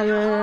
al